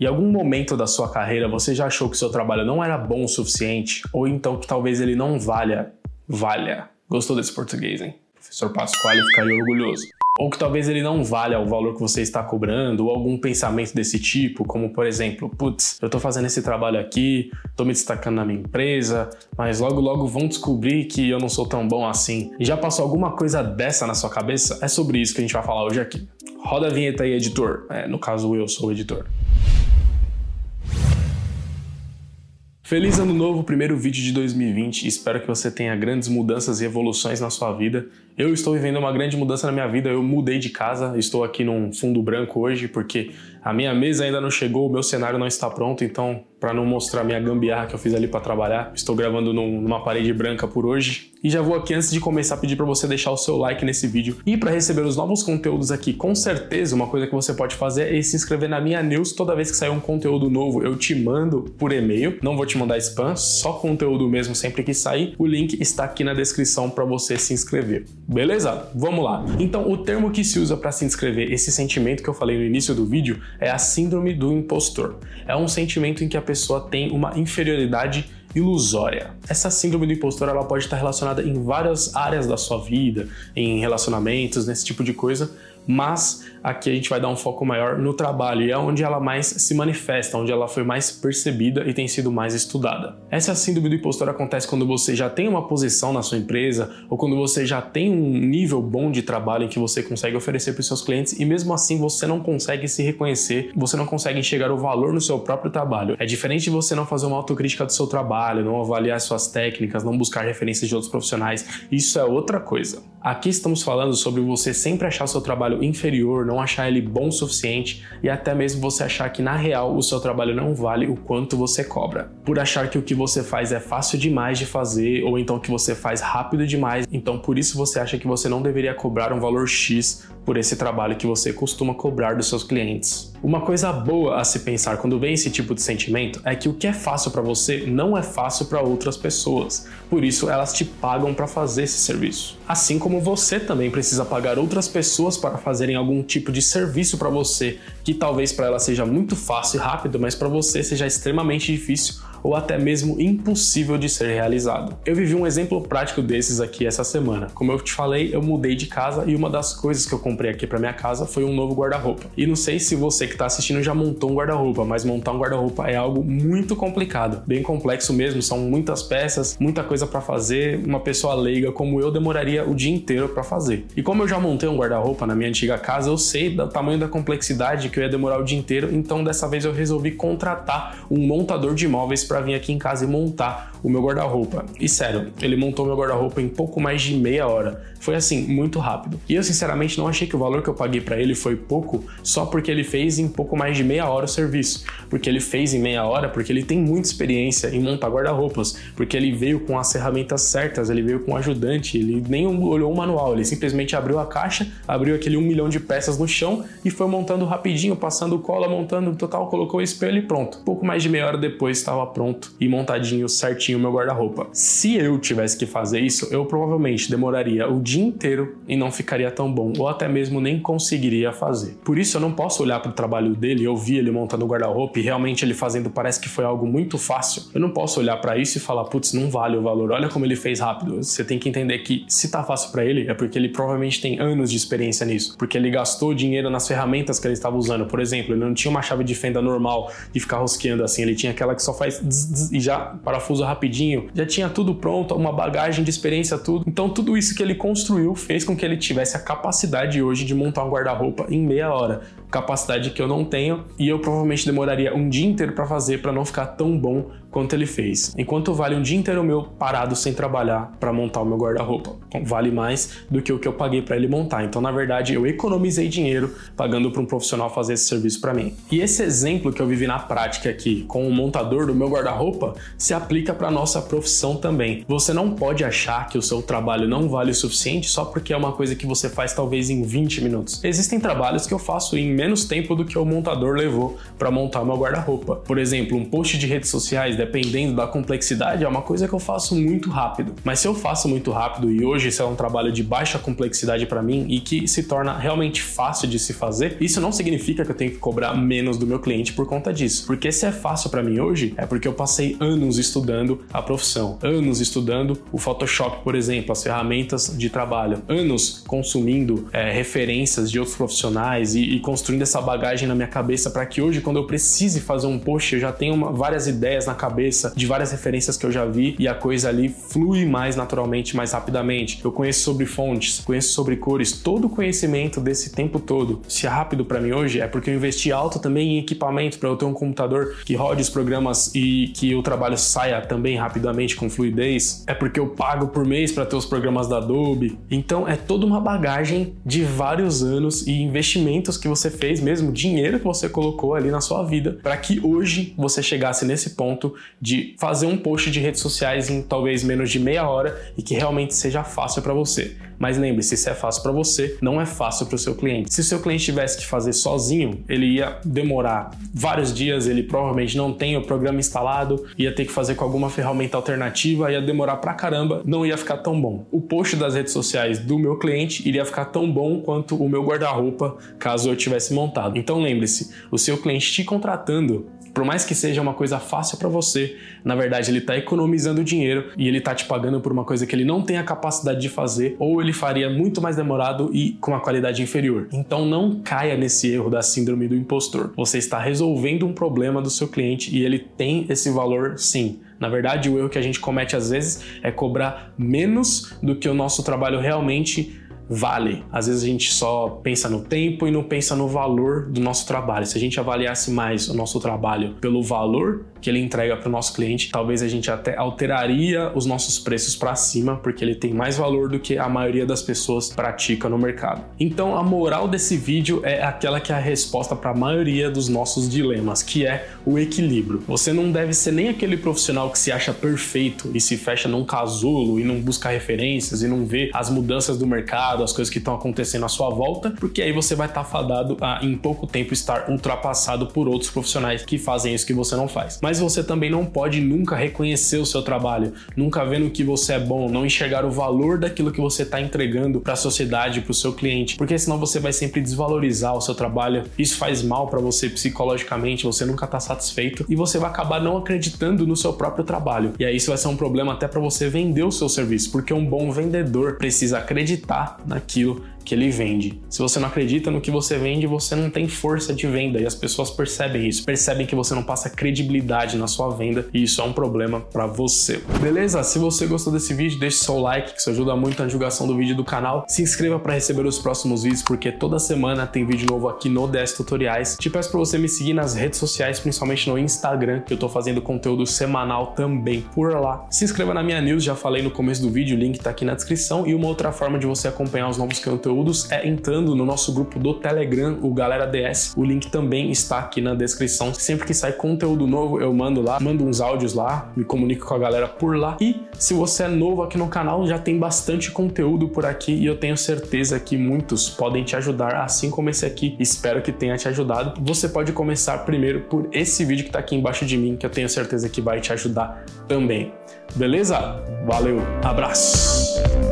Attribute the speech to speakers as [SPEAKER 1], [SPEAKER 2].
[SPEAKER 1] Em algum momento da sua carreira você já achou que seu trabalho não era bom o suficiente? Ou então que talvez ele não valha? Valha. Gostou desse português, hein? professor Pasquale ficaria orgulhoso ou que talvez ele não valha o valor que você está cobrando, ou algum pensamento desse tipo, como por exemplo, putz, eu estou fazendo esse trabalho aqui, estou me destacando na minha empresa, mas logo logo vão descobrir que eu não sou tão bom assim. E já passou alguma coisa dessa na sua cabeça? É sobre isso que a gente vai falar hoje aqui. Roda a vinheta aí, editor. É, no caso, eu sou o editor. Feliz ano novo, primeiro vídeo de 2020. Espero que você tenha grandes mudanças e evoluções na sua vida. Eu estou vivendo uma grande mudança na minha vida. Eu mudei de casa, estou aqui num fundo branco hoje porque a minha mesa ainda não chegou, o meu cenário não está pronto, então para não mostrar minha gambiarra que eu fiz ali para trabalhar, estou gravando num, numa parede branca por hoje. E já vou aqui antes de começar pedir para você deixar o seu like nesse vídeo e para receber os novos conteúdos aqui, com certeza uma coisa que você pode fazer é se inscrever na minha news toda vez que sair um conteúdo novo, eu te mando por e-mail. Não vou te mandar spam, só conteúdo mesmo sempre que sair. O link está aqui na descrição para você se inscrever. Beleza? Vamos lá. Então, o termo que se usa para se inscrever, esse sentimento que eu falei no início do vídeo, é a síndrome do impostor. É um sentimento em que a pessoa tem uma inferioridade ilusória. Essa síndrome do impostor ela pode estar relacionada em várias áreas da sua vida, em relacionamentos, nesse tipo de coisa, mas aqui a gente vai dar um foco maior no trabalho e é onde ela mais se manifesta, onde ela foi mais percebida e tem sido mais estudada. Essa síndrome do impostor acontece quando você já tem uma posição na sua empresa ou quando você já tem um nível bom de trabalho em que você consegue oferecer para os seus clientes e mesmo assim você não consegue se reconhecer, você não consegue enxergar o valor no seu próprio trabalho. É diferente de você não fazer uma autocrítica do seu trabalho, não avaliar suas técnicas, não buscar referências de outros profissionais. Isso é outra coisa. Aqui estamos falando sobre você sempre achar seu trabalho inferior, não achar ele bom o suficiente e até mesmo você achar que na real o seu trabalho não vale o quanto você cobra. Por achar que o que você faz é fácil demais de fazer ou então que você faz rápido demais, então por isso você acha que você não deveria cobrar um valor X por esse trabalho que você costuma cobrar dos seus clientes. Uma coisa boa a se pensar quando vem esse tipo de sentimento é que o que é fácil para você não é fácil para outras pessoas. Por isso elas te pagam para fazer esse serviço. Assim como você também precisa pagar outras pessoas para fazerem algum tipo de serviço para você, que talvez para elas seja muito fácil e rápido, mas para você seja extremamente difícil ou até mesmo impossível de ser realizado. Eu vivi um exemplo prático desses aqui essa semana. Como eu te falei, eu mudei de casa e uma das coisas que eu comprei aqui para minha casa foi um novo guarda-roupa. E não sei se você que está assistindo já montou um guarda-roupa, mas montar um guarda-roupa é algo muito complicado, bem complexo mesmo, são muitas peças, muita coisa para fazer. Uma pessoa leiga como eu demoraria o dia inteiro para fazer. E como eu já montei um guarda-roupa na minha antiga casa, eu sei do tamanho da complexidade que eu ia demorar o dia inteiro, então dessa vez eu resolvi contratar um montador de móveis para vir aqui em casa e montar o meu guarda-roupa. E sério, ele montou meu guarda-roupa em pouco mais de meia hora. Foi assim, muito rápido. E eu sinceramente não achei que o valor que eu paguei para ele foi pouco, só porque ele fez em pouco mais de meia hora o serviço. Porque ele fez em meia hora, porque ele tem muita experiência em montar guarda-roupas, porque ele veio com as ferramentas certas, ele veio com um ajudante, ele nem olhou o manual, ele simplesmente abriu a caixa, abriu aquele um milhão de peças no chão e foi montando rapidinho, passando cola, montando total, colocou o espelho e pronto. Pouco mais de meia hora depois estava pronto e montadinho certinho o meu guarda-roupa. Se eu tivesse que fazer isso, eu provavelmente demoraria o dia inteiro e não ficaria tão bom, ou até mesmo nem conseguiria fazer. Por isso eu não posso olhar para o trabalho dele, eu vi ele montando o guarda-roupa e realmente ele fazendo parece que foi algo muito fácil. Eu não posso olhar para isso e falar, putz, não vale o valor. Olha como ele fez rápido. Você tem que entender que se tá fácil para ele é porque ele provavelmente tem anos de experiência nisso, porque ele gastou dinheiro nas ferramentas que ele estava usando. Por exemplo, ele não tinha uma chave de fenda normal de ficar rosqueando assim, ele tinha aquela que só faz e já parafusa rapidinho, já tinha tudo pronto, uma bagagem de experiência, tudo. Então, tudo isso que ele construiu fez com que ele tivesse a capacidade hoje de montar um guarda-roupa em meia hora. Capacidade que eu não tenho e eu provavelmente demoraria um dia inteiro para fazer para não ficar tão bom quanto ele fez. Enquanto vale um dia inteiro meu parado sem trabalhar para montar o meu guarda-roupa, vale mais do que o que eu paguei para ele montar. Então, na verdade, eu economizei dinheiro pagando para um profissional fazer esse serviço para mim. E esse exemplo que eu vivi na prática aqui com o montador do meu guarda-roupa se aplica para nossa profissão também. Você não pode achar que o seu trabalho não vale o suficiente só porque é uma coisa que você faz talvez em 20 minutos. Existem trabalhos que eu faço em menos tempo do que o montador levou para montar meu guarda-roupa. Por exemplo, um post de redes sociais, dependendo da complexidade, é uma coisa que eu faço muito rápido. Mas se eu faço muito rápido e hoje isso é um trabalho de baixa complexidade para mim e que se torna realmente fácil de se fazer, isso não significa que eu tenho que cobrar menos do meu cliente por conta disso. Porque se é fácil para mim hoje, é porque eu passei anos estudando a profissão, anos estudando o Photoshop, por exemplo, as ferramentas de trabalho, anos consumindo é, referências de outros profissionais e, e, construindo essa bagagem na minha cabeça para que hoje, quando eu precise fazer um post, eu já tenha uma, várias ideias na cabeça de várias referências que eu já vi e a coisa ali flui mais naturalmente, mais rapidamente. Eu conheço sobre fontes, conheço sobre cores, todo o conhecimento desse tempo todo, se é rápido para mim hoje, é porque eu investi alto também em equipamento para eu ter um computador que rode os programas e que o trabalho saia também rapidamente com fluidez. É porque eu pago por mês para ter os programas da Adobe. Então é toda uma bagagem de vários anos e investimentos que você fez, mesmo dinheiro que você colocou ali na sua vida, para que hoje você chegasse nesse ponto de fazer um post de redes sociais em talvez menos de meia hora e que realmente seja fácil para você. Mas lembre-se, se é fácil para você, não é fácil para o seu cliente. Se o seu cliente tivesse que fazer sozinho, ele ia demorar vários dias, ele provavelmente não tem o programa instalado, ia ter que fazer com alguma ferramenta alternativa, ia demorar pra caramba, não ia ficar tão bom. O post das redes sociais do meu cliente iria ficar tão bom quanto o meu guarda-roupa, caso eu tivesse montado. Então lembre-se, o seu cliente te contratando por mais que seja uma coisa fácil para você, na verdade ele está economizando dinheiro e ele está te pagando por uma coisa que ele não tem a capacidade de fazer ou ele faria muito mais demorado e com uma qualidade inferior. Então não caia nesse erro da síndrome do impostor. Você está resolvendo um problema do seu cliente e ele tem esse valor sim. Na verdade, o erro que a gente comete às vezes é cobrar menos do que o nosso trabalho realmente vale. Às vezes a gente só pensa no tempo e não pensa no valor do nosso trabalho. Se a gente avaliasse mais o nosso trabalho pelo valor que ele entrega para o nosso cliente, talvez a gente até alteraria os nossos preços para cima, porque ele tem mais valor do que a maioria das pessoas pratica no mercado. Então, a moral desse vídeo é aquela que é a resposta para a maioria dos nossos dilemas, que é o equilíbrio. Você não deve ser nem aquele profissional que se acha perfeito e se fecha num casulo e não busca referências e não vê as mudanças do mercado, as coisas que estão acontecendo à sua volta, porque aí você vai estar tá fadado a em pouco tempo estar ultrapassado por outros profissionais que fazem isso que você não faz mas você também não pode nunca reconhecer o seu trabalho, nunca ver no que você é bom, não enxergar o valor daquilo que você está entregando para a sociedade, para o seu cliente, porque senão você vai sempre desvalorizar o seu trabalho. Isso faz mal para você psicologicamente, você nunca está satisfeito e você vai acabar não acreditando no seu próprio trabalho. E aí isso vai ser um problema até para você vender o seu serviço, porque um bom vendedor precisa acreditar naquilo que ele vende. Se você não acredita no que você vende, você não tem força de venda e as pessoas percebem isso, percebem que você não passa credibilidade na sua venda e isso é um problema para você. Beleza? Se você gostou desse vídeo, deixe seu like, que isso ajuda muito na divulgação do vídeo do canal. Se inscreva para receber os próximos vídeos, porque toda semana tem vídeo novo aqui no DS Tutoriais. Te peço para você me seguir nas redes sociais, principalmente no Instagram, que eu tô fazendo conteúdo semanal também por lá. Se inscreva na minha news, já falei no começo do vídeo, o link tá aqui na descrição e uma outra forma de você acompanhar os novos conteúdos conteúdos é entrando no nosso grupo do Telegram, o Galera DS. O link também está aqui na descrição. Sempre que sai conteúdo novo, eu mando lá, mando uns áudios lá, me comunico com a galera por lá. E se você é novo aqui no canal, já tem bastante conteúdo por aqui e eu tenho certeza que muitos podem te ajudar, assim como esse aqui. Espero que tenha te ajudado. Você pode começar primeiro por esse vídeo que está aqui embaixo de mim, que eu tenho certeza que vai te ajudar também. Beleza? Valeu, abraço!